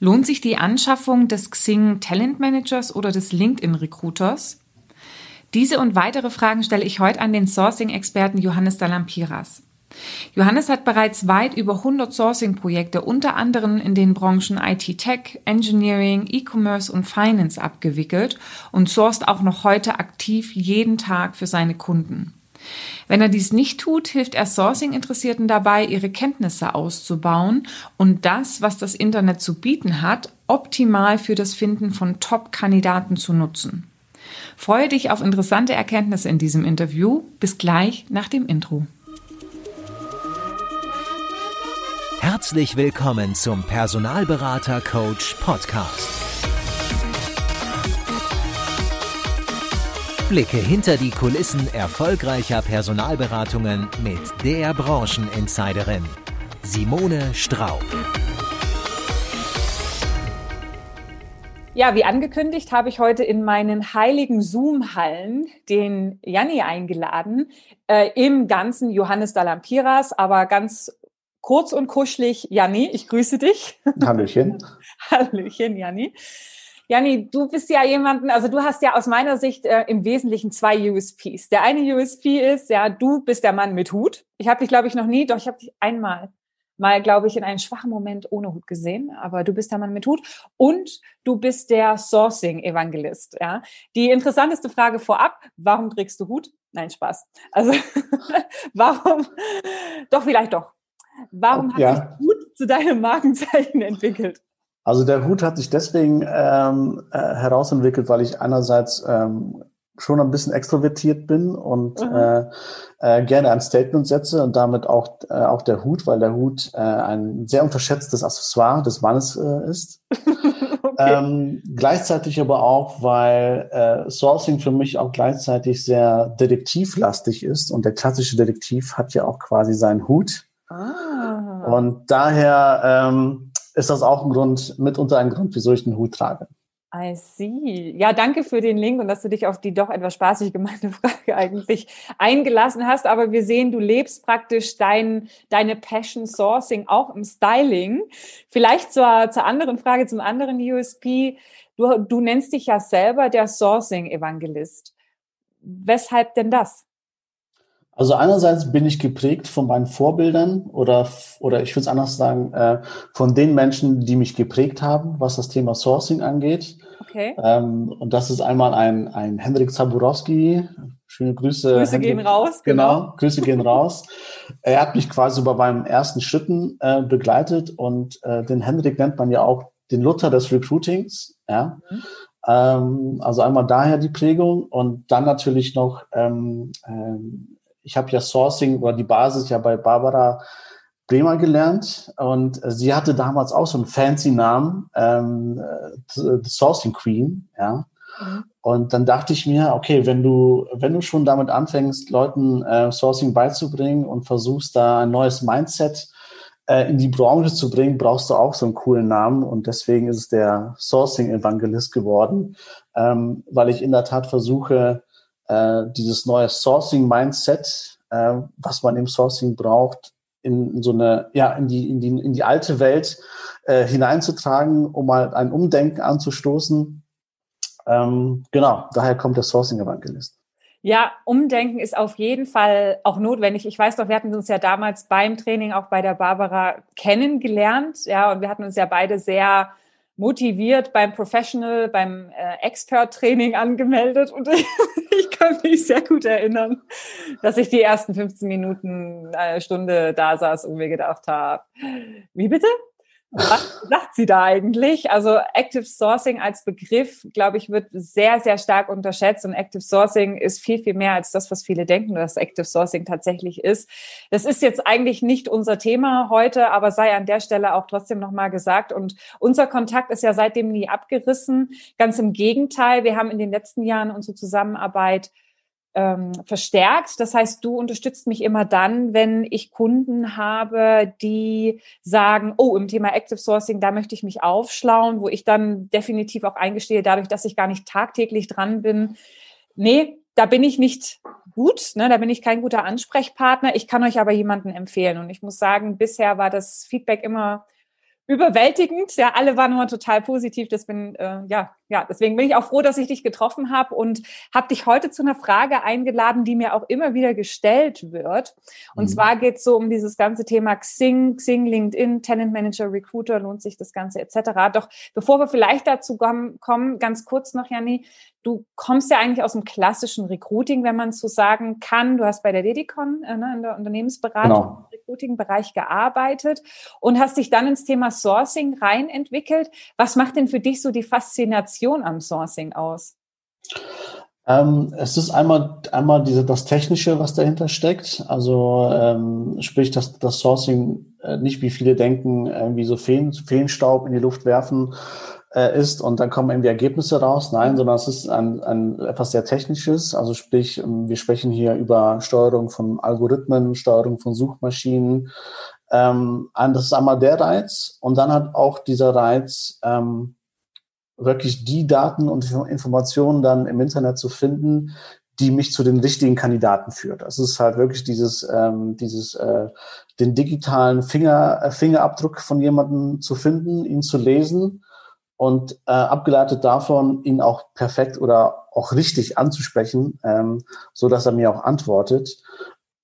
Lohnt sich die Anschaffung des Xing Talent Managers oder des LinkedIn Recruiters? Diese und weitere Fragen stelle ich heute an den Sourcing-Experten Johannes Dalampiras. Johannes hat bereits weit über 100 Sourcing-Projekte unter anderem in den Branchen IT-Tech, Engineering, E-Commerce und Finance abgewickelt und sourced auch noch heute aktiv jeden Tag für seine Kunden. Wenn er dies nicht tut, hilft er Sourcing-Interessierten dabei, ihre Kenntnisse auszubauen und das, was das Internet zu bieten hat, optimal für das Finden von Top-Kandidaten zu nutzen. Freue dich auf interessante Erkenntnisse in diesem Interview. Bis gleich nach dem Intro. Herzlich willkommen zum Personalberater Coach Podcast. Blicke hinter die Kulissen erfolgreicher Personalberatungen mit der Brancheninsiderin Simone Straub. Ja, wie angekündigt, habe ich heute in meinen heiligen Zoom-Hallen den Janni eingeladen, äh, im ganzen Johannes Dalampiras, aber ganz kurz und kuschelig. Janni, ich grüße dich. Hallöchen. Hallöchen, Janni. Janni, du bist ja jemanden, also du hast ja aus meiner Sicht äh, im Wesentlichen zwei USPs. Der eine USP ist, ja, du bist der Mann mit Hut. Ich habe dich, glaube ich, noch nie, doch ich habe dich einmal mal, glaube ich, in einem schwachen Moment ohne Hut gesehen, aber du bist der Mann mit Hut und du bist der Sourcing-Evangelist. Ja? Die interessanteste Frage vorab, warum trägst du Hut? Nein, Spaß. Also warum, doch vielleicht doch. Warum hat ja. sich Hut zu deinem Markenzeichen entwickelt? Also der Hut hat sich deswegen ähm, äh, herausentwickelt, weil ich einerseits ähm, schon ein bisschen extrovertiert bin und mhm. äh, äh, gerne ein Statement setze und damit auch, äh, auch der Hut, weil der Hut äh, ein sehr unterschätztes Accessoire des Mannes äh, ist. okay. ähm, gleichzeitig aber auch, weil äh, Sourcing für mich auch gleichzeitig sehr detektivlastig ist und der klassische Detektiv hat ja auch quasi seinen Hut. Ah. Und daher ähm, ist das auch ein Grund, mitunter ein Grund, wieso ich den Hut trage. I see. Ja, danke für den Link und dass du dich auf die doch etwas spaßig gemeinte Frage eigentlich eingelassen hast. Aber wir sehen, du lebst praktisch dein, deine Passion Sourcing auch im Styling. Vielleicht zur, zur anderen Frage, zum anderen USP. Du, du nennst dich ja selber der Sourcing Evangelist. Weshalb denn das? Also einerseits bin ich geprägt von meinen Vorbildern oder, oder ich würde es anders sagen, äh, von den Menschen, die mich geprägt haben, was das Thema Sourcing angeht. Okay. Ähm, und das ist einmal ein, ein Hendrik Zaburowski. Schöne Grüße. Grüße Hendrik. gehen raus. Genau, genau Grüße gehen raus. Er hat mich quasi bei meinen ersten Schritten äh, begleitet und äh, den Hendrik nennt man ja auch den Luther des Recruitings. Ja. Mhm. Ähm, also einmal daher die Prägung und dann natürlich noch ähm, ähm, ich habe ja Sourcing oder die Basis ja bei Barbara Bremer gelernt und sie hatte damals auch so einen fancy Namen, ähm, The Sourcing Queen, ja. Mhm. Und dann dachte ich mir, okay, wenn du, wenn du schon damit anfängst, Leuten äh, Sourcing beizubringen und versuchst da ein neues Mindset äh, in die Branche zu bringen, brauchst du auch so einen coolen Namen. Und deswegen ist es der Sourcing Evangelist geworden, ähm, weil ich in der Tat versuche, äh, dieses neue Sourcing-Mindset, äh, was man im Sourcing braucht, in, so eine, ja, in die, in die, in die alte Welt äh, hineinzutragen, um mal ein Umdenken anzustoßen. Ähm, genau, daher kommt der Sourcing-Evangelist. Ja, Umdenken ist auf jeden Fall auch notwendig. Ich weiß doch, wir hatten uns ja damals beim Training auch bei der Barbara kennengelernt, ja, und wir hatten uns ja beide sehr motiviert beim Professional, beim äh, Expert-Training angemeldet und ich, ich, kann mich sehr gut erinnern, dass ich die ersten 15 Minuten eine Stunde da saß und mir gedacht habe, wie bitte? Was sagt sie da eigentlich? Also Active Sourcing als Begriff, glaube ich, wird sehr, sehr stark unterschätzt und Active Sourcing ist viel, viel mehr als das, was viele denken, dass Active Sourcing tatsächlich ist. Das ist jetzt eigentlich nicht unser Thema heute, aber sei an der Stelle auch trotzdem nochmal gesagt. Und unser Kontakt ist ja seitdem nie abgerissen. Ganz im Gegenteil, wir haben in den letzten Jahren unsere Zusammenarbeit ähm, verstärkt. Das heißt, du unterstützt mich immer dann, wenn ich Kunden habe, die sagen, oh, im Thema Active Sourcing, da möchte ich mich aufschlauen, wo ich dann definitiv auch eingestehe, dadurch, dass ich gar nicht tagtäglich dran bin. Nee, da bin ich nicht gut, ne, da bin ich kein guter Ansprechpartner. Ich kann euch aber jemanden empfehlen. Und ich muss sagen, bisher war das Feedback immer überwältigend. Ja, alle waren immer total positiv. Das bin, äh, ja, ja, deswegen bin ich auch froh, dass ich dich getroffen habe und habe dich heute zu einer Frage eingeladen, die mir auch immer wieder gestellt wird. Und mhm. zwar geht es so um dieses ganze Thema Xing, Xing, LinkedIn, Tenant Manager, Recruiter, lohnt sich das Ganze etc. Doch bevor wir vielleicht dazu kommen, ganz kurz noch, Janni, du kommst ja eigentlich aus dem klassischen Recruiting, wenn man so sagen kann. Du hast bei der Dedicon äh, ne, in der Unternehmensberatung genau. im Recruiting-Bereich gearbeitet und hast dich dann ins Thema Sourcing rein entwickelt. Was macht denn für dich so die Faszination am Sourcing aus? Ähm, es ist einmal, einmal diese, das Technische, was dahinter steckt. Also ähm, sprich, dass das Sourcing äh, nicht, wie viele denken, irgendwie so Feen, Feenstaub in die Luft werfen äh, ist und dann kommen irgendwie Ergebnisse raus. Nein, sondern es ist ein, ein etwas sehr Technisches. Also sprich, ähm, wir sprechen hier über Steuerung von Algorithmen, Steuerung von Suchmaschinen, ähm, das ist einmal der Reiz und dann hat auch dieser Reiz, ähm, wirklich die Daten und Informationen dann im Internet zu finden, die mich zu den richtigen Kandidaten führt. Das ist halt wirklich dieses, ähm, dieses, äh, den digitalen Finger, äh, Fingerabdruck von jemandem zu finden, ihn zu lesen und äh, abgeleitet davon, ihn auch perfekt oder auch richtig anzusprechen, ähm, so dass er mir auch antwortet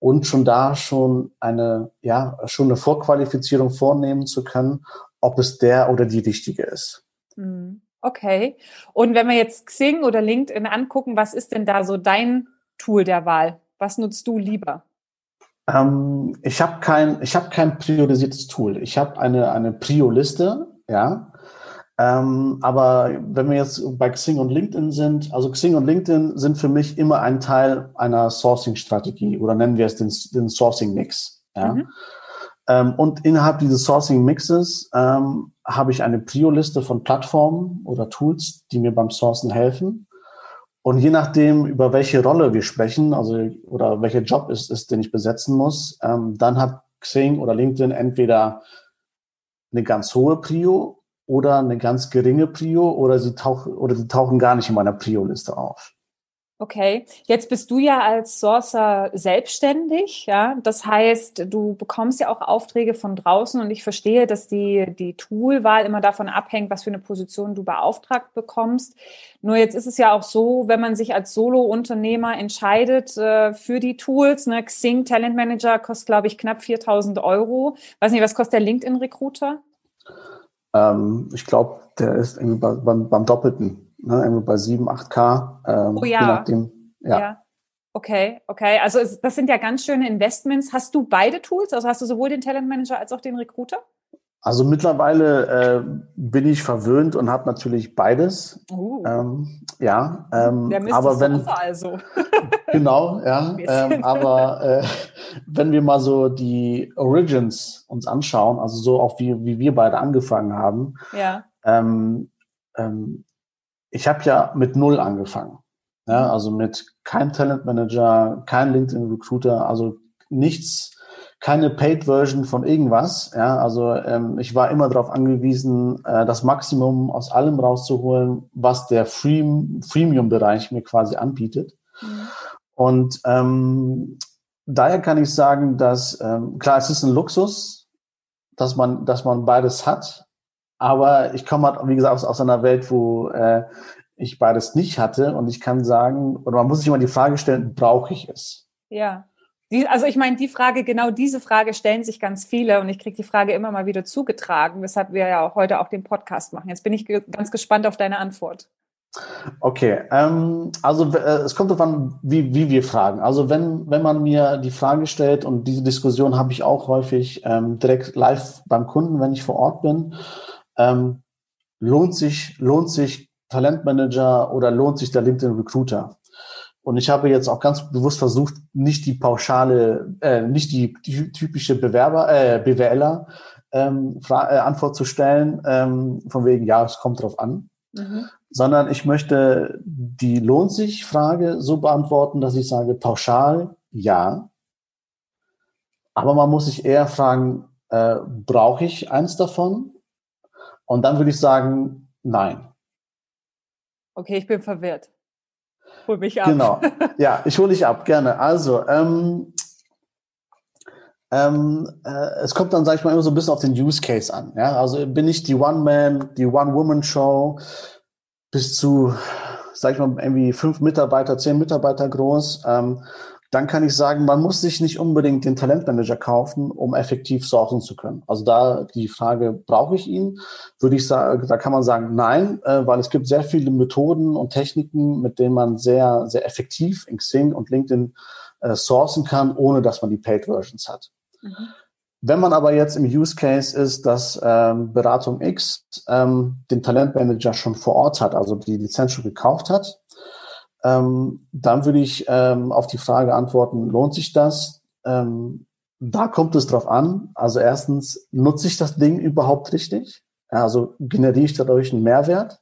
und schon da schon eine, ja, schon eine Vorqualifizierung vornehmen zu können, ob es der oder die richtige ist. Mhm. Okay. Und wenn wir jetzt Xing oder LinkedIn angucken, was ist denn da so dein Tool der Wahl? Was nutzt du lieber? Ähm, ich habe kein, ich habe kein priorisiertes Tool. Ich habe eine eine Prio-Liste, ja. Ähm, aber wenn wir jetzt bei Xing und LinkedIn sind, also Xing und LinkedIn sind für mich immer ein Teil einer Sourcing-Strategie oder nennen wir es den, den Sourcing-Mix. Ja? Mhm. Ähm, und innerhalb dieses Sourcing-Mixes ähm, habe ich eine Prio-Liste von Plattformen oder Tools, die mir beim Sourcen helfen. Und je nachdem, über welche Rolle wir sprechen, also oder welcher Job es ist, den ich besetzen muss, ähm, dann hat Xing oder LinkedIn entweder eine ganz hohe Prio oder eine ganz geringe Prio oder sie tauchen oder sie tauchen gar nicht in meiner Prio-Liste auf. Okay, jetzt bist du ja als Sourcer selbstständig, ja. Das heißt, du bekommst ja auch Aufträge von draußen und ich verstehe, dass die, die Toolwahl immer davon abhängt, was für eine Position du beauftragt bekommst. Nur jetzt ist es ja auch so, wenn man sich als Solo-Unternehmer entscheidet äh, für die Tools, ne, Xing Talent Manager kostet, glaube ich, knapp 4000 Euro. Weiß nicht, was kostet der LinkedIn Recruiter? Ähm, ich glaube, der ist irgendwie bei, beim, beim Doppelten, ne? irgendwie bei 7, 8K. Ähm, oh ja. Je nachdem, ja. ja. Okay, okay. Also das sind ja ganz schöne Investments. Hast du beide Tools? Also hast du sowohl den Talent Manager als auch den Recruiter? Also mittlerweile äh, bin ich verwöhnt und habe natürlich beides. Uh. Ähm, ja, ähm, aber wenn also. genau, ja. Ähm, aber äh, wenn wir mal so die Origins uns anschauen, also so auch wie wie wir beide angefangen haben. Ja. Ähm, ähm, ich habe ja mit null angefangen. Ja, also mit kein Talent Manager, kein LinkedIn Recruiter, also nichts keine Paid-Version von irgendwas. Ja, also ähm, ich war immer darauf angewiesen, äh, das Maximum aus allem rauszuholen, was der Free Freemium-Bereich mir quasi anbietet. Mhm. Und ähm, daher kann ich sagen, dass ähm, klar, es ist ein Luxus, dass man, dass man beides hat. Aber ich komme halt, wie gesagt, aus, aus einer Welt, wo äh, ich beides nicht hatte. Und ich kann sagen, oder man muss sich immer die Frage stellen, brauche ich es? Ja. Die, also ich meine, die Frage, genau diese Frage stellen sich ganz viele und ich kriege die Frage immer mal wieder zugetragen, weshalb wir ja auch heute auch den Podcast machen. Jetzt bin ich ge ganz gespannt auf deine Antwort. Okay, ähm, also äh, es kommt darauf an, wie, wie wir fragen. Also wenn, wenn man mir die Frage stellt, und diese Diskussion habe ich auch häufig ähm, direkt live beim Kunden, wenn ich vor Ort bin, ähm, lohnt sich, lohnt sich Talentmanager oder lohnt sich der LinkedIn Recruiter? Und ich habe jetzt auch ganz bewusst versucht, nicht die pauschale, äh, nicht die, die typische Bewerber, äh, BWLer ähm, äh, Antwort zu stellen, ähm, von wegen, ja, es kommt drauf an, mhm. sondern ich möchte die lohnt sich Frage so beantworten, dass ich sage, pauschal ja. Aber man muss sich eher fragen, äh, brauche ich eins davon? Und dann würde ich sagen, nein. Okay, ich bin verwirrt. Hol mich ab. Genau. Ja, ich hole dich ab, gerne. Also, ähm, ähm, äh, es kommt dann, sage ich mal, immer so ein bisschen auf den Use Case an. Ja? Also bin ich die One-Man, die One-Woman-Show bis zu, sage ich mal, irgendwie fünf Mitarbeiter, zehn Mitarbeiter groß. Ähm, dann kann ich sagen, man muss sich nicht unbedingt den Talentmanager kaufen, um effektiv sourcen zu können. Also da die Frage, brauche ich ihn? Würde ich sagen, da kann man sagen, nein, äh, weil es gibt sehr viele Methoden und Techniken, mit denen man sehr, sehr effektiv in Xing und LinkedIn äh, sourcen kann, ohne dass man die Paid Versions hat. Mhm. Wenn man aber jetzt im Use Case ist, dass ähm, Beratung X ähm, den Talentmanager schon vor Ort hat, also die Lizenz schon gekauft hat, ähm, dann würde ich ähm, auf die Frage antworten, lohnt sich das? Ähm, da kommt es drauf an. Also erstens, nutze ich das Ding überhaupt richtig? Also generiere ich dadurch einen Mehrwert?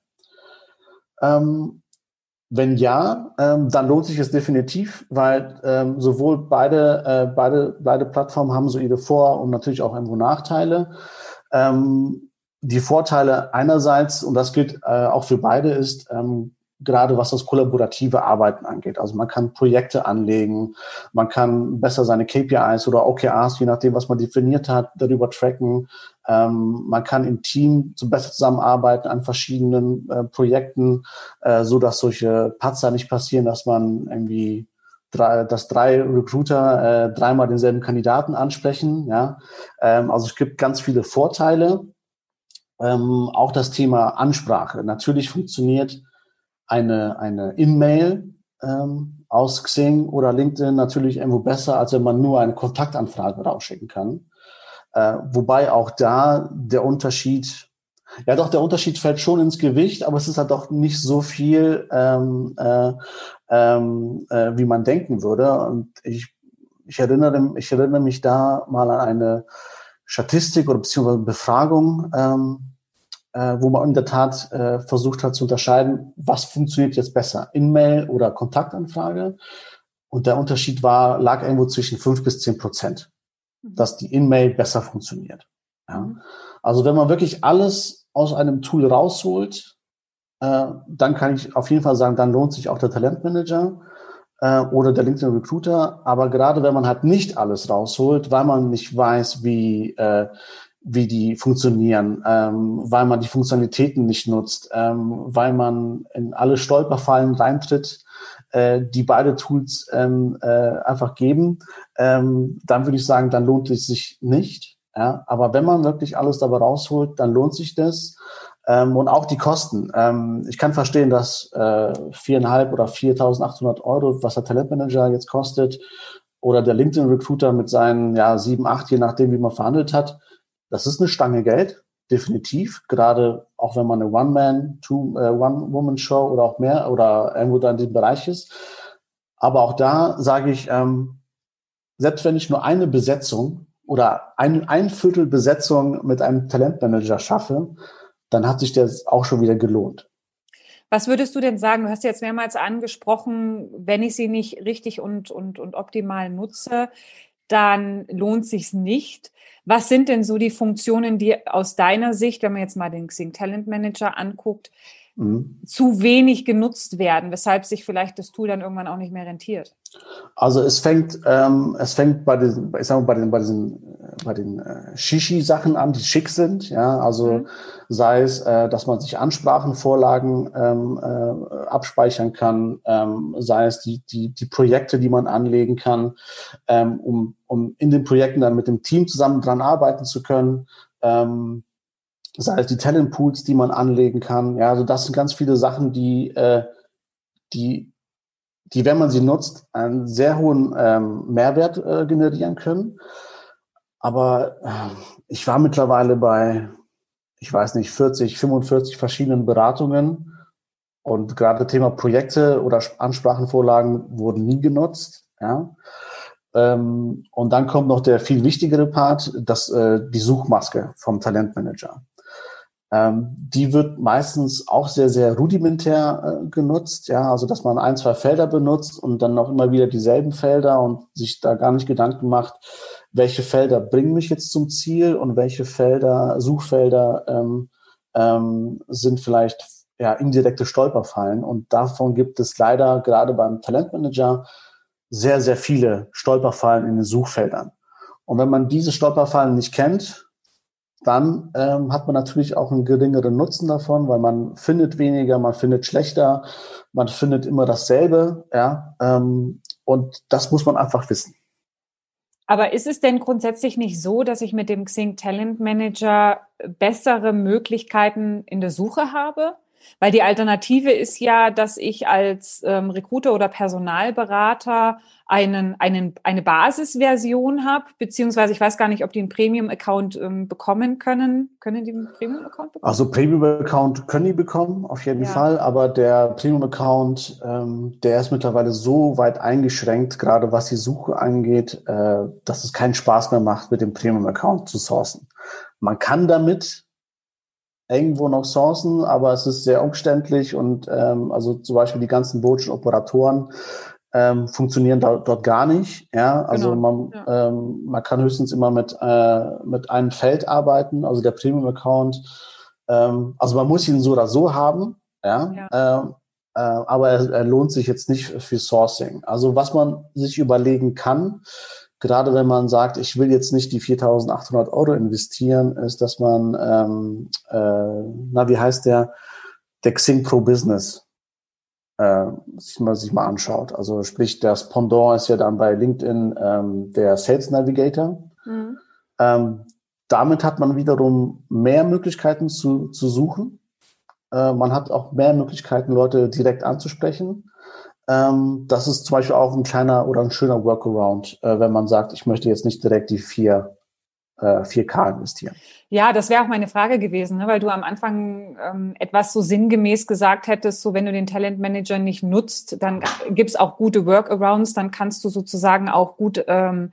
Ähm, wenn ja, ähm, dann lohnt sich es definitiv, weil ähm, sowohl beide, äh, beide, beide Plattformen haben so ihre Vor- und natürlich auch irgendwo Nachteile. Die Vorteile einerseits, und das gilt äh, auch für beide, ist, ähm, gerade was das kollaborative Arbeiten angeht. Also man kann Projekte anlegen, man kann besser seine KPIs oder OKRs, je nachdem, was man definiert hat, darüber tracken. Ähm, man kann im Team so besser zusammenarbeiten an verschiedenen äh, Projekten, äh, so dass solche Patzer nicht passieren, dass man irgendwie drei, dass drei Recruiter äh, dreimal denselben Kandidaten ansprechen. Ja, ähm, also es gibt ganz viele Vorteile. Ähm, auch das Thema Ansprache. Natürlich funktioniert eine, eine In-Mail ähm, aus Xing oder LinkedIn natürlich irgendwo besser, als wenn man nur eine Kontaktanfrage rausschicken kann. Äh, wobei auch da der Unterschied, ja doch, der Unterschied fällt schon ins Gewicht, aber es ist halt doch nicht so viel, ähm, äh, ähm, äh, wie man denken würde. Und ich, ich, erinnere, ich erinnere mich da mal an eine Statistik oder beziehungsweise Befragung, ähm, äh, wo man in der Tat äh, versucht hat zu unterscheiden, was funktioniert jetzt besser, In-Mail oder Kontaktanfrage. Und der Unterschied war, lag irgendwo zwischen fünf bis zehn Prozent, mhm. dass die In-Mail besser funktioniert. Ja. Mhm. Also wenn man wirklich alles aus einem Tool rausholt, äh, dann kann ich auf jeden Fall sagen, dann lohnt sich auch der Talentmanager äh, oder der LinkedIn Recruiter. Aber gerade wenn man halt nicht alles rausholt, weil man nicht weiß, wie, äh, wie die funktionieren, ähm, weil man die Funktionalitäten nicht nutzt, ähm, weil man in alle Stolperfallen reintritt, äh, die beide Tools ähm, äh, einfach geben, ähm, dann würde ich sagen, dann lohnt es sich nicht. Ja? Aber wenn man wirklich alles dabei rausholt, dann lohnt sich das. Ähm, und auch die Kosten. Ähm, ich kann verstehen, dass äh, viereinhalb oder 4.800 Euro, was der Talentmanager jetzt kostet, oder der LinkedIn Recruiter mit seinen ja sieben, acht, je nachdem, wie man verhandelt hat, das ist eine Stange Geld, definitiv. Gerade auch wenn man eine One-Man, äh, One-Woman-Show oder auch mehr oder irgendwo da in dem Bereich ist. Aber auch da sage ich, ähm, selbst wenn ich nur eine Besetzung oder ein, ein Viertel Besetzung mit einem Talentmanager schaffe, dann hat sich das auch schon wieder gelohnt. Was würdest du denn sagen? Du hast jetzt mehrmals angesprochen, wenn ich sie nicht richtig und, und, und optimal nutze, dann lohnt sich's nicht. Was sind denn so die Funktionen, die aus deiner Sicht, wenn man jetzt mal den Xing Talent Manager anguckt, mhm. zu wenig genutzt werden, weshalb sich vielleicht das Tool dann irgendwann auch nicht mehr rentiert? Also es fängt, ähm, es fängt bei den, ich sag mal, bei den, bei diesen, bei den äh, Shishi-Sachen an, die schick sind. Ja, also mhm. sei es, äh, dass man sich Ansprachenvorlagen ähm, äh, abspeichern kann, ähm, sei es die, die, die Projekte, die man anlegen kann, ähm, um, um in den Projekten dann mit dem Team zusammen dran arbeiten zu können. Ähm, sei es die Talentpools, die man anlegen kann. Ja, also das sind ganz viele Sachen, die, äh, die, die, wenn man sie nutzt, einen sehr hohen ähm, Mehrwert äh, generieren können. Aber äh, ich war mittlerweile bei, ich weiß nicht, 40, 45 verschiedenen Beratungen. Und gerade Thema Projekte oder Ansprachenvorlagen wurden nie genutzt. Ja. Ähm, und dann kommt noch der viel wichtigere Part, das, äh, die Suchmaske vom Talentmanager. Ähm, die wird meistens auch sehr, sehr rudimentär äh, genutzt, ja, also dass man ein, zwei Felder benutzt und dann noch immer wieder dieselben Felder und sich da gar nicht Gedanken macht, welche Felder bringen mich jetzt zum Ziel und welche Felder, Suchfelder ähm, ähm, sind vielleicht ja, indirekte Stolperfallen. Und davon gibt es leider gerade beim Talentmanager sehr, sehr viele Stolperfallen in den Suchfeldern. Und wenn man diese Stolperfallen nicht kennt, dann ähm, hat man natürlich auch einen geringeren Nutzen davon, weil man findet weniger, man findet schlechter, man findet immer dasselbe, ja. Ähm, und das muss man einfach wissen. Aber ist es denn grundsätzlich nicht so, dass ich mit dem Xing Talent Manager bessere Möglichkeiten in der Suche habe? Weil die Alternative ist ja, dass ich als ähm, Recruiter oder Personalberater einen, einen, eine Basisversion habe, beziehungsweise ich weiß gar nicht, ob die einen Premium-Account ähm, bekommen können. Können die einen Premium-Account bekommen? Also Premium-Account können die bekommen, auf jeden ja. Fall, aber der Premium-Account, ähm, der ist mittlerweile so weit eingeschränkt, gerade was die Suche angeht, äh, dass es keinen Spaß mehr macht, mit dem Premium-Account zu sourcen. Man kann damit irgendwo noch sourcen, aber es ist sehr umständlich und ähm, also zum Beispiel die ganzen Bootschen Operatoren ähm, funktionieren da, dort gar nicht. Ja, also genau. man, ja. ähm, man kann höchstens immer mit, äh, mit einem Feld arbeiten, also der Premium-Account. Ähm, also man muss ihn so oder so haben, ja. ja. Ähm, äh, aber er, er lohnt sich jetzt nicht für Sourcing. Also was man sich überlegen kann, gerade wenn man sagt, ich will jetzt nicht die 4.800 Euro investieren, ist, dass man, ähm, äh, na, wie heißt der, der Xing Pro Business äh, sich, mal, sich mal anschaut. Also sprich, das Pendant ist ja dann bei LinkedIn ähm, der Sales Navigator. Mhm. Ähm, damit hat man wiederum mehr Möglichkeiten zu, zu suchen. Äh, man hat auch mehr Möglichkeiten, Leute direkt anzusprechen. Ähm, das ist zum Beispiel auch ein kleiner oder ein schöner Workaround, äh, wenn man sagt, ich möchte jetzt nicht direkt die vier, äh, 4K investieren. Ja, das wäre auch meine Frage gewesen, ne? weil du am Anfang ähm, etwas so sinngemäß gesagt hättest, so wenn du den Talent Manager nicht nutzt, dann gibt's auch gute Workarounds, dann kannst du sozusagen auch gut ähm,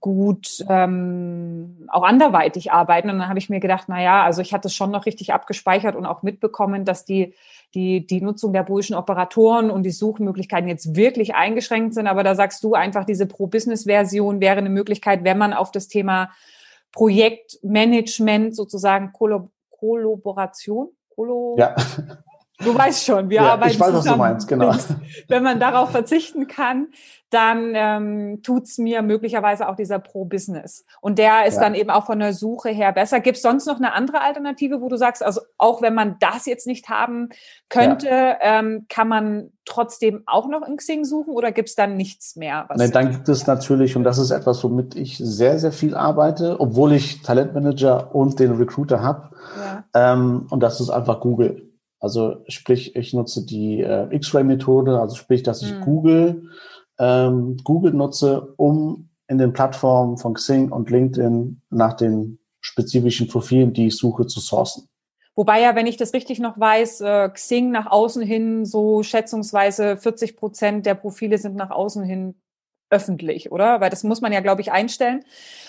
gut ähm, auch anderweitig arbeiten. Und dann habe ich mir gedacht, na ja, also ich hatte es schon noch richtig abgespeichert und auch mitbekommen, dass die, die, die Nutzung der bullischen Operatoren und die Suchmöglichkeiten jetzt wirklich eingeschränkt sind. Aber da sagst du einfach, diese Pro-Business-Version wäre eine Möglichkeit, wenn man auf das Thema Projektmanagement sozusagen Kollab Kollaboration, Kollo ja. Du weißt schon, wir ja, arbeiten ich weiß, zusammen. Was du meinst, genau. Wenn man darauf verzichten kann, dann ähm, tut's mir möglicherweise auch dieser Pro-Business. Und der ist ja. dann eben auch von der Suche her besser. Gibt es sonst noch eine andere Alternative, wo du sagst, also auch wenn man das jetzt nicht haben könnte, ja. ähm, kann man trotzdem auch noch in Xing suchen oder gibt es dann nichts mehr? Was dann gibt es natürlich, und das ist etwas, womit ich sehr, sehr viel arbeite, obwohl ich Talentmanager und den Recruiter habe. Ja. Ähm, und das ist einfach Google. Also sprich, ich nutze die äh, X-Ray-Methode, also sprich, dass ich mhm. Google ähm, Google nutze, um in den Plattformen von Xing und LinkedIn nach den spezifischen Profilen, die ich suche, zu sourcen. Wobei ja, wenn ich das richtig noch weiß, äh, Xing nach außen hin so schätzungsweise 40 Prozent der Profile sind nach außen hin öffentlich, oder? Weil das muss man ja, glaube ich, einstellen.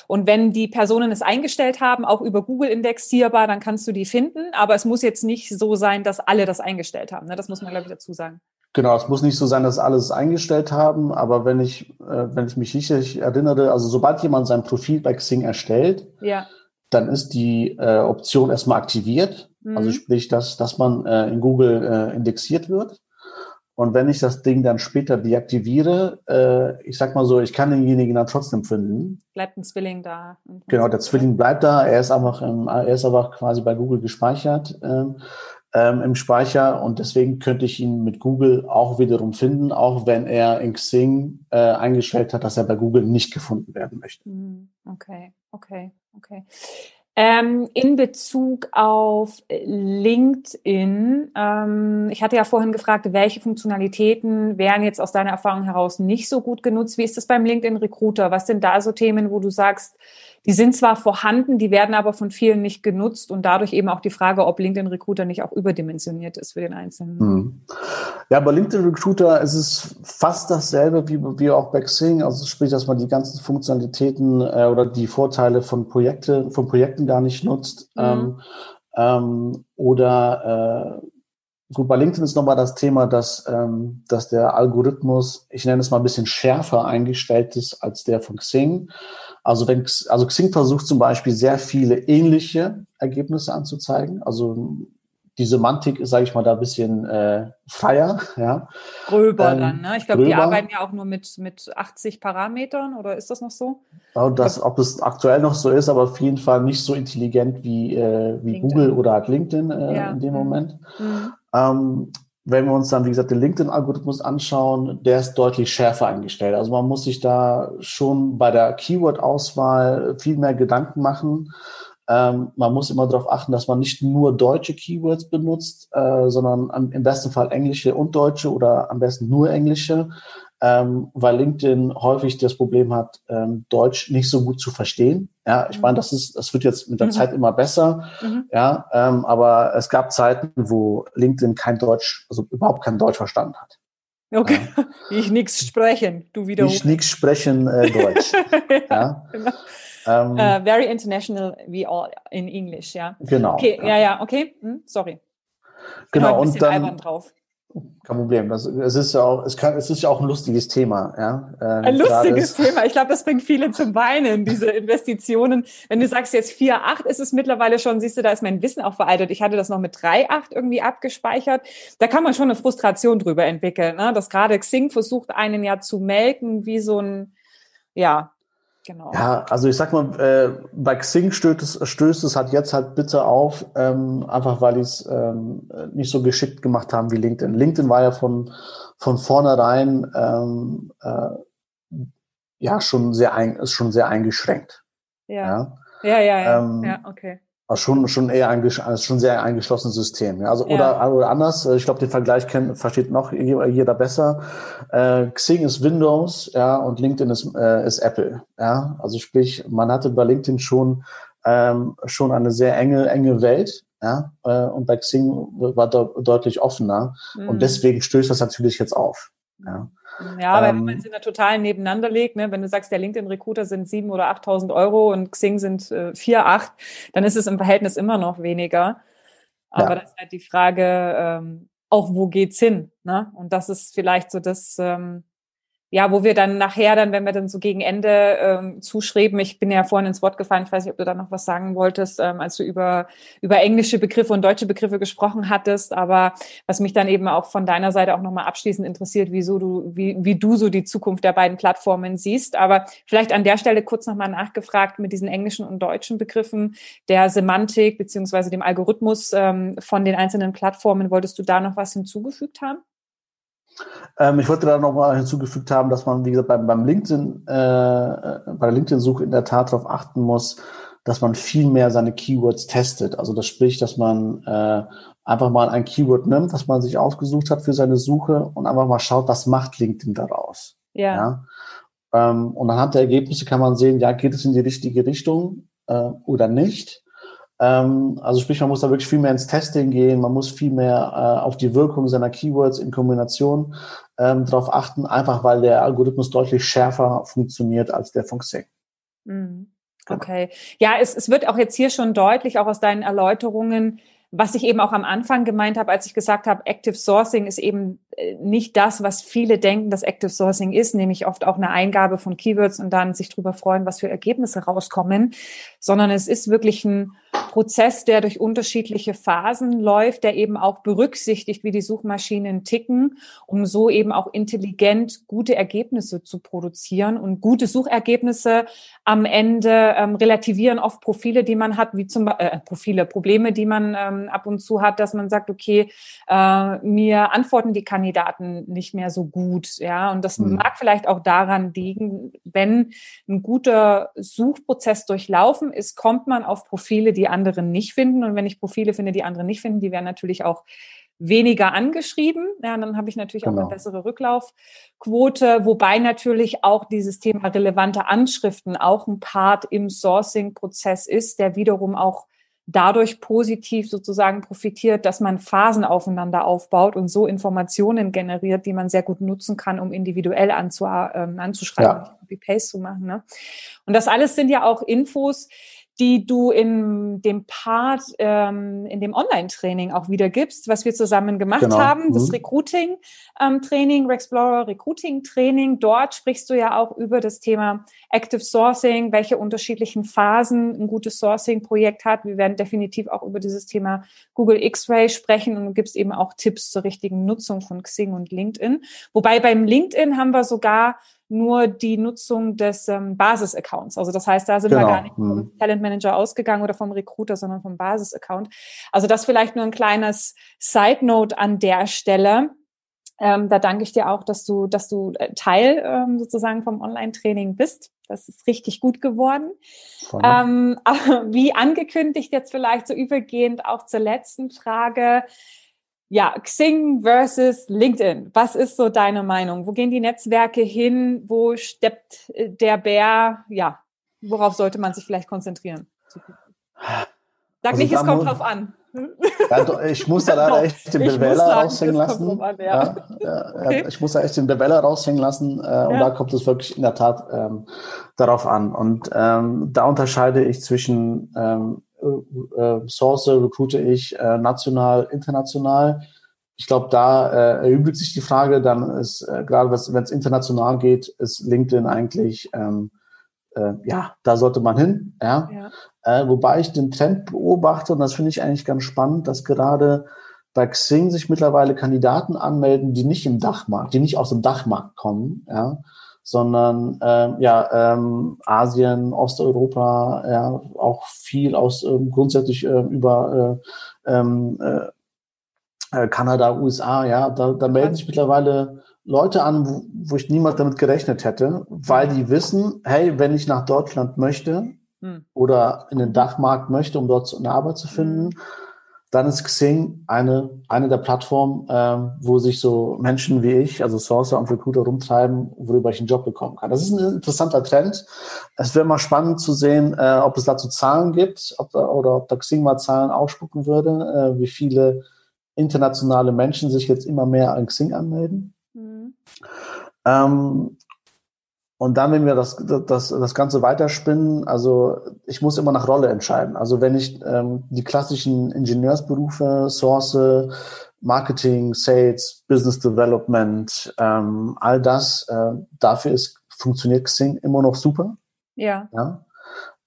Und wenn die Personen es eingestellt haben, auch über Google indexierbar, dann kannst du die finden. Aber es muss jetzt nicht so sein, dass alle das eingestellt haben. Ne? Das muss man, glaube ich, dazu sagen. Genau, es muss nicht so sein, dass alle es eingestellt haben, aber wenn ich, äh, wenn ich mich richtig erinnere, also sobald jemand sein Profil bei Xing erstellt, ja. dann ist die äh, Option erstmal aktiviert. Mhm. Also sprich, dass, dass man äh, in Google äh, indexiert wird. Und wenn ich das Ding dann später deaktiviere, äh, ich sag mal so, ich kann denjenigen dann trotzdem finden. Bleibt ein Zwilling da. Genau, der Zwilling bleibt da. Er ist einfach, ähm, er ist aber quasi bei Google gespeichert. Ähm, ähm, im Speicher und deswegen könnte ich ihn mit Google auch wiederum finden, auch wenn er in Xing äh, eingestellt hat, dass er bei Google nicht gefunden werden möchte. Hm, okay, okay, okay. Ähm, in Bezug auf LinkedIn, ähm, ich hatte ja vorhin gefragt, welche Funktionalitäten wären jetzt aus deiner Erfahrung heraus nicht so gut genutzt? Wie ist das beim LinkedIn Recruiter? Was sind da so Themen, wo du sagst, die sind zwar vorhanden, die werden aber von vielen nicht genutzt und dadurch eben auch die Frage, ob LinkedIn Recruiter nicht auch überdimensioniert ist für den Einzelnen. Hm. Ja, bei LinkedIn Recruiter ist es fast dasselbe wie, wie auch bei Xing. Also sprich, dass man die ganzen Funktionalitäten äh, oder die Vorteile von Projekte, von Projekten gar nicht nutzt. Mhm. Ähm, ähm, oder äh, Gut, bei LinkedIn ist nochmal das Thema, dass, ähm, dass der Algorithmus, ich nenne es mal ein bisschen schärfer eingestellt ist als der von Xing. Also, wenn, also Xing versucht zum Beispiel sehr viele ähnliche Ergebnisse anzuzeigen. Also die Semantik ist, sage ich mal, da ein bisschen äh, freier. Ja. Gröber ähm, dann, ne? Ich glaube, die arbeiten ja auch nur mit, mit 80 Parametern oder ist das noch so? Ja, das, ob es aktuell noch so ist, aber auf jeden Fall nicht so intelligent wie, äh, wie Google oder halt LinkedIn äh, ja. in dem. Moment. Mhm. Ähm, wenn wir uns dann, wie gesagt, den LinkedIn-Algorithmus anschauen, der ist deutlich schärfer eingestellt. Also man muss sich da schon bei der Keyword-Auswahl viel mehr Gedanken machen. Ähm, man muss immer darauf achten, dass man nicht nur deutsche Keywords benutzt, äh, sondern am, im besten Fall englische und deutsche oder am besten nur englische, ähm, weil LinkedIn häufig das Problem hat, ähm, Deutsch nicht so gut zu verstehen. Ja, ich meine, das ist, das wird jetzt mit der mhm. Zeit immer besser. Mhm. Ja, ähm, aber es gab Zeiten, wo LinkedIn kein Deutsch, also überhaupt kein Deutsch verstanden hat. Okay. Ja. Ich nichts sprechen, du wieder. Ich nichts sprechen äh, Deutsch. ja. Genau. Um, uh, very international, we all in English, ja. Genau. Okay, ja, ja, okay. Hm, sorry. Genau, und dann. Drauf. Kein Problem. Das, es ist ja auch, es kann, es ist ja auch ein lustiges Thema, ja. Ähm, ein lustiges Thema. Ich glaube, das bringt viele zum Weinen, diese Investitionen. Wenn du sagst jetzt 4,8 ist es mittlerweile schon, siehst du, da ist mein Wissen auch veraltet. Ich hatte das noch mit 3,8 irgendwie abgespeichert. Da kann man schon eine Frustration drüber entwickeln, ne? dass gerade Xing versucht, einen ja zu melken wie so ein, ja, Genau. Ja, also ich sag mal, äh, bei Xing stößt es, stößt es halt jetzt halt bitte auf, ähm, einfach weil die es ähm, nicht so geschickt gemacht haben wie LinkedIn. LinkedIn war ja von, von vornherein ähm, äh, ja schon sehr ein, ist schon sehr eingeschränkt. Ja. Ja, ja, ja, ja, ähm, ja okay. Also schon, schon eher ein, also schon sehr eingeschlossenes System. Ja. Also, ja. oder, oder anders, äh, ich glaube, den Vergleich kennt, versteht noch jeder besser. Äh, Xing ist Windows, ja, und LinkedIn ist, äh, ist Apple. Ja. Also sprich, man hatte bei LinkedIn schon, ähm, schon eine sehr enge, enge Welt. Ja, äh, und bei Xing war de deutlich offener. Mhm. Und deswegen stößt das natürlich jetzt auf. Ja. Ja, aber ähm, wenn man es in der totalen nebeneinander legt, ne, wenn du sagst, der LinkedIn-Recruiter sind sieben oder 8.000 Euro und Xing sind äh, vier, acht, dann ist es im Verhältnis immer noch weniger. Aber ja. das ist halt die Frage, ähm, auch wo geht's hin? Ne? Und das ist vielleicht so das, ähm, ja, wo wir dann nachher dann, wenn wir dann so gegen Ende ähm, zuschreiben, ich bin ja vorhin ins Wort gefallen, ich weiß nicht, ob du da noch was sagen wolltest, ähm, als du über, über englische Begriffe und deutsche Begriffe gesprochen hattest, aber was mich dann eben auch von deiner Seite auch nochmal abschließend interessiert, wieso du, wie, wie du so die Zukunft der beiden Plattformen siehst. Aber vielleicht an der Stelle kurz nochmal nachgefragt mit diesen englischen und deutschen Begriffen der Semantik beziehungsweise dem Algorithmus ähm, von den einzelnen Plattformen. Wolltest du da noch was hinzugefügt haben? Ähm, ich wollte da noch mal hinzugefügt haben, dass man, wie gesagt, beim, beim LinkedIn, äh, bei der LinkedIn-Suche in der Tat darauf achten muss, dass man viel mehr seine Keywords testet. Also das spricht, dass man äh, einfach mal ein Keyword nimmt, was man sich ausgesucht hat für seine Suche und einfach mal schaut, was macht LinkedIn daraus. Ja. ja? Ähm, und anhand der Ergebnisse kann man sehen, ja, geht es in die richtige Richtung äh, oder nicht. Ähm, also sprich, man muss da wirklich viel mehr ins Testing gehen, man muss viel mehr äh, auf die Wirkung seiner Keywords in Kombination ähm, darauf achten, einfach weil der Algorithmus deutlich schärfer funktioniert als der von Xing. Mhm. Genau. Okay. Ja, es, es wird auch jetzt hier schon deutlich, auch aus deinen Erläuterungen, was ich eben auch am Anfang gemeint habe, als ich gesagt habe, Active Sourcing ist eben nicht das, was viele denken, dass Active Sourcing ist, nämlich oft auch eine Eingabe von Keywords und dann sich darüber freuen, was für Ergebnisse rauskommen, sondern es ist wirklich ein Prozess, der durch unterschiedliche Phasen läuft, der eben auch berücksichtigt, wie die Suchmaschinen ticken, um so eben auch intelligent gute Ergebnisse zu produzieren. Und gute Suchergebnisse am Ende ähm, relativieren oft Profile, die man hat, wie zum Beispiel äh, Profile, Probleme, die man ähm, ab und zu hat, dass man sagt, okay, äh, mir antworten die Kandidaten nicht mehr so gut. Ja, und das mhm. mag vielleicht auch daran liegen, wenn ein guter Suchprozess durchlaufen ist, kommt man auf Profile, die anderen nicht finden. Und wenn ich Profile finde, die andere nicht finden, die werden natürlich auch weniger angeschrieben. Ja, dann habe ich natürlich genau. auch eine genau. bessere Rücklaufquote, wobei natürlich auch dieses Thema relevante Anschriften auch ein Part im Sourcing-Prozess ist, der wiederum auch dadurch positiv sozusagen profitiert, dass man Phasen aufeinander aufbaut und so Informationen generiert, die man sehr gut nutzen kann, um individuell anzu, ähm, anzuschreiben, ja. Copy-Paste zu machen. Ne? Und das alles sind ja auch Infos, die du in dem Part, ähm, in dem Online-Training auch wieder gibst, was wir zusammen gemacht genau. haben, das mhm. Recruiting-Training, ähm, Explorer Recruiting-Training. Dort sprichst du ja auch über das Thema Active Sourcing, welche unterschiedlichen Phasen ein gutes Sourcing-Projekt hat. Wir werden definitiv auch über dieses Thema Google X-Ray sprechen und du gibst eben auch Tipps zur richtigen Nutzung von Xing und LinkedIn. Wobei beim LinkedIn haben wir sogar nur die Nutzung des ähm, Basis-Accounts. Also das heißt, da sind genau. wir gar nicht vom mhm. Talent Manager ausgegangen oder vom Recruiter, sondern vom Basis-Account. Also das vielleicht nur ein kleines Side-Note an der Stelle. Ähm, da danke ich dir auch, dass du, dass du äh, Teil ähm, sozusagen vom Online-Training bist. Das ist richtig gut geworden. Ähm, wie angekündigt jetzt vielleicht so übergehend auch zur letzten Frage. Ja, Xing versus LinkedIn. Was ist so deine Meinung? Wo gehen die Netzwerke hin? Wo steppt äh, der Bär? Ja, worauf sollte man sich vielleicht konzentrieren? Sag also nicht, es kommt drauf an. Ja, ich muss da leider echt den Beweller raushängen lassen. An, ja. Ja, okay. Ich muss da echt den Beweller raushängen lassen. Äh, und da kommt es wirklich in der Tat ähm, darauf an. Und ähm, da unterscheide ich zwischen ähm, äh, äh, Source recruite ich äh, national, international. Ich glaube, da äh, erübrigt sich die Frage, dann ist, äh, gerade wenn es international geht, ist LinkedIn eigentlich, ähm, äh, ja, da sollte man hin. Ja? ja. Äh, wobei ich den Trend beobachte, und das finde ich eigentlich ganz spannend, dass gerade bei Xing sich mittlerweile Kandidaten anmelden, die nicht im Dachmarkt, die nicht aus dem Dachmarkt kommen, ja, sondern äh, ja ähm, Asien, Osteuropa, ja auch viel aus ähm, grundsätzlich äh, über äh, ähm, äh, Kanada, USA, ja, da, da melden sich mittlerweile Leute an, wo, ich niemals damit gerechnet hätte, weil die wissen, hey, wenn ich nach Deutschland möchte hm. oder in den Dachmarkt möchte, um dort eine Arbeit zu finden, hm dann ist Xing eine, eine der Plattformen, ähm, wo sich so Menschen wie ich, also Sourcer und Recruiter rumtreiben, worüber ich einen Job bekommen kann. Das ist ein interessanter Trend. Es wäre mal spannend zu sehen, äh, ob es dazu Zahlen gibt ob da, oder ob da Xing mal Zahlen ausspucken würde, äh, wie viele internationale Menschen sich jetzt immer mehr an Xing anmelden. Mhm. Ähm, und dann, wenn wir das, das, das Ganze weiterspinnen, also ich muss immer nach Rolle entscheiden. Also wenn ich ähm, die klassischen Ingenieursberufe, Source, Marketing, Sales, Business Development, ähm, all das, äh, dafür ist, funktioniert Xing immer noch super. Ja. ja?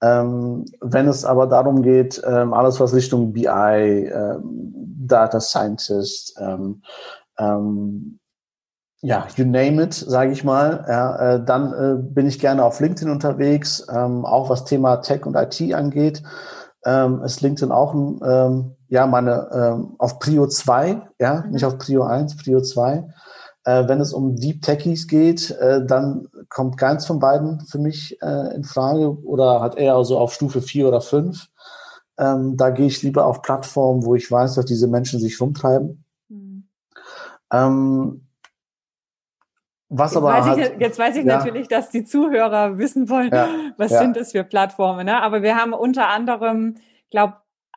Ähm, wenn es aber darum geht, ähm, alles was Richtung BI, ähm, Data Scientist, ähm, ähm, ja, you name it, sage ich mal. Ja, äh, dann äh, bin ich gerne auf LinkedIn unterwegs, ähm, auch was Thema Tech und IT angeht. Ähm, ist LinkedIn auch ähm, ja meine ähm, auf Prio 2, ja, mhm. nicht auf Prio 1, Prio 2. Äh, wenn es um Deep Techies geht, äh, dann kommt keins von beiden für mich äh, in Frage oder hat eher so auf Stufe 4 oder 5. Ähm, da gehe ich lieber auf Plattformen, wo ich weiß, dass diese Menschen sich rumtreiben. Mhm. Ähm, was jetzt aber weiß ich, jetzt weiß ich ja. natürlich, dass die Zuhörer wissen wollen, ja. was ja. sind das für Plattformen. Ne? Aber wir haben unter anderem, glaube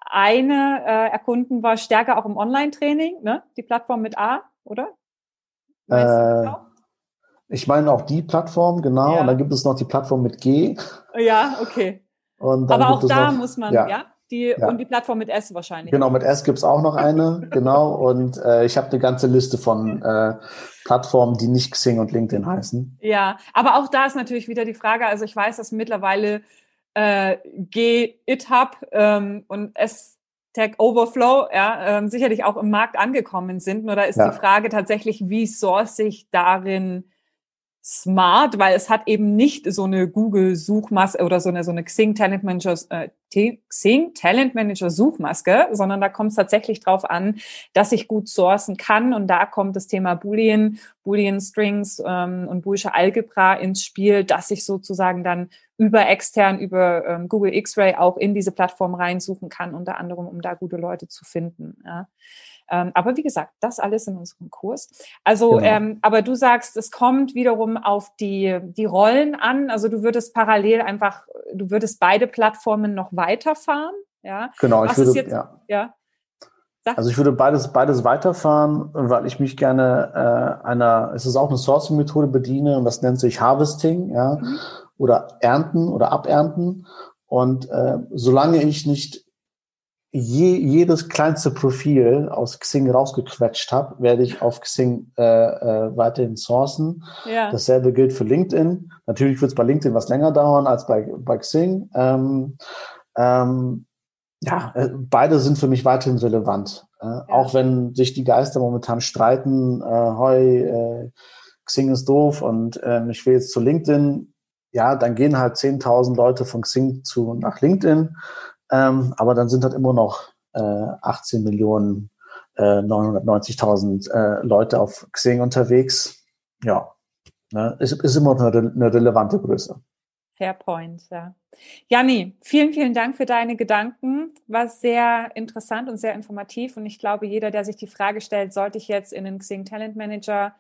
eine äh, erkunden war stärker auch im Online-Training, ne? Die Plattform mit A, oder? Äh, ich meine auch die Plattform, genau. Und dann gibt es noch die Plattform mit G. Ja, okay. Aber auch da noch, muss man, ja. Die, ja. Und die Plattform mit S wahrscheinlich. Genau, mit S gibt's auch noch eine, genau. Und äh, ich habe eine ganze Liste von äh, Plattformen, die nicht Xing und LinkedIn heißen. Ja, aber auch da ist natürlich wieder die Frage, also ich weiß, dass mittlerweile äh, GitHub ähm, und S Tag Overflow ja, ähm, sicherlich auch im Markt angekommen sind. Nur da ist ja. die Frage tatsächlich, wie source ich darin smart, weil es hat eben nicht so eine Google-Suchmaske oder so eine, so eine Xing Talent Manager, äh, Xing Talent Manager Suchmaske, sondern da kommt es tatsächlich drauf an, dass ich gut sourcen kann. Und da kommt das Thema Boolean, Boolean Strings ähm, und Boolische Algebra ins Spiel, dass ich sozusagen dann über extern, über ähm, Google X-Ray auch in diese Plattform reinsuchen kann, unter anderem, um da gute Leute zu finden. Ja. Ähm, aber wie gesagt, das alles in unserem Kurs. Also, genau. ähm, aber du sagst, es kommt wiederum auf die, die Rollen an. Also du würdest parallel einfach, du würdest beide Plattformen noch weiterfahren. Ja. Genau, Was ich würde, jetzt, ja. ja. Also ich würde beides, beides weiterfahren, weil ich mich gerne äh, einer, es ist auch eine Sourcing-Methode bediene und das nennt sich Harvesting, ja, mhm. oder Ernten oder Abernten. Und äh, solange ich nicht je, jedes kleinste Profil aus Xing rausgequetscht habe, werde ich auf Xing äh, äh, weiterhin sourcen. Ja. Dasselbe gilt für LinkedIn. Natürlich wird es bei LinkedIn was länger dauern als bei, bei Xing. Ähm, ähm, ja, äh, beide sind für mich weiterhin relevant. Äh, ja. Auch wenn sich die Geister momentan streiten, äh, hoi, äh, Xing ist doof und äh, ich will jetzt zu LinkedIn. Ja, dann gehen halt 10.000 Leute von Xing zu nach LinkedIn. Ähm, aber dann sind halt immer noch äh, 18 Millionen äh, 990.000 äh, Leute auf Xing unterwegs. Ja, ne, ist, ist immer noch eine, eine relevante Größe. Fair point, ja. Janni, vielen, vielen Dank für deine Gedanken. War sehr interessant und sehr informativ. Und ich glaube, jeder, der sich die Frage stellt, sollte ich jetzt in den Xing Talent Manager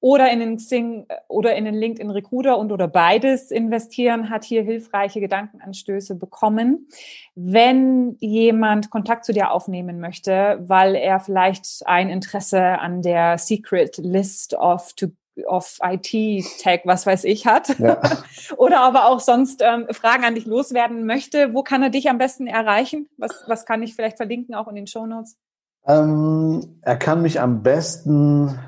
oder in den Xing äh, oder in den LinkedIn Recruiter und oder beides investieren, hat hier hilfreiche Gedankenanstöße bekommen. Wenn jemand Kontakt zu dir aufnehmen möchte, weil er vielleicht ein Interesse an der Secret List of to of IT-Tech, was weiß ich, hat. Ja. Oder aber auch sonst ähm, Fragen an dich loswerden möchte, wo kann er dich am besten erreichen? Was, was kann ich vielleicht verlinken, auch in den Show Notes? Ähm, er kann mich am besten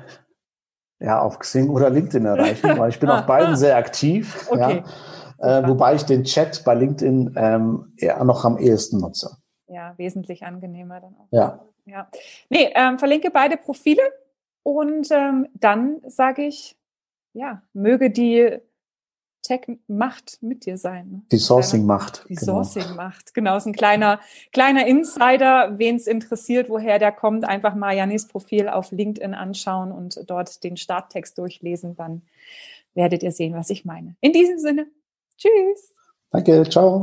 ja, auf Xing oder LinkedIn erreichen, weil ich bin auf beiden sehr aktiv. Okay. Ja, äh, wobei ich den Chat bei LinkedIn ähm, eher noch am ehesten nutze. Ja, wesentlich angenehmer dann auch. Ja. ja. Nee, ähm, verlinke beide Profile und ähm, dann sage ich, ja, möge die Tech-Macht mit dir sein. Ne? Die Sourcing-Macht. Die genau. Sourcing-Macht, genau. Ist ein kleiner, kleiner Insider, wen es interessiert, woher der kommt, einfach mal Janis Profil auf LinkedIn anschauen und dort den Starttext durchlesen, dann werdet ihr sehen, was ich meine. In diesem Sinne, tschüss. Danke, ciao.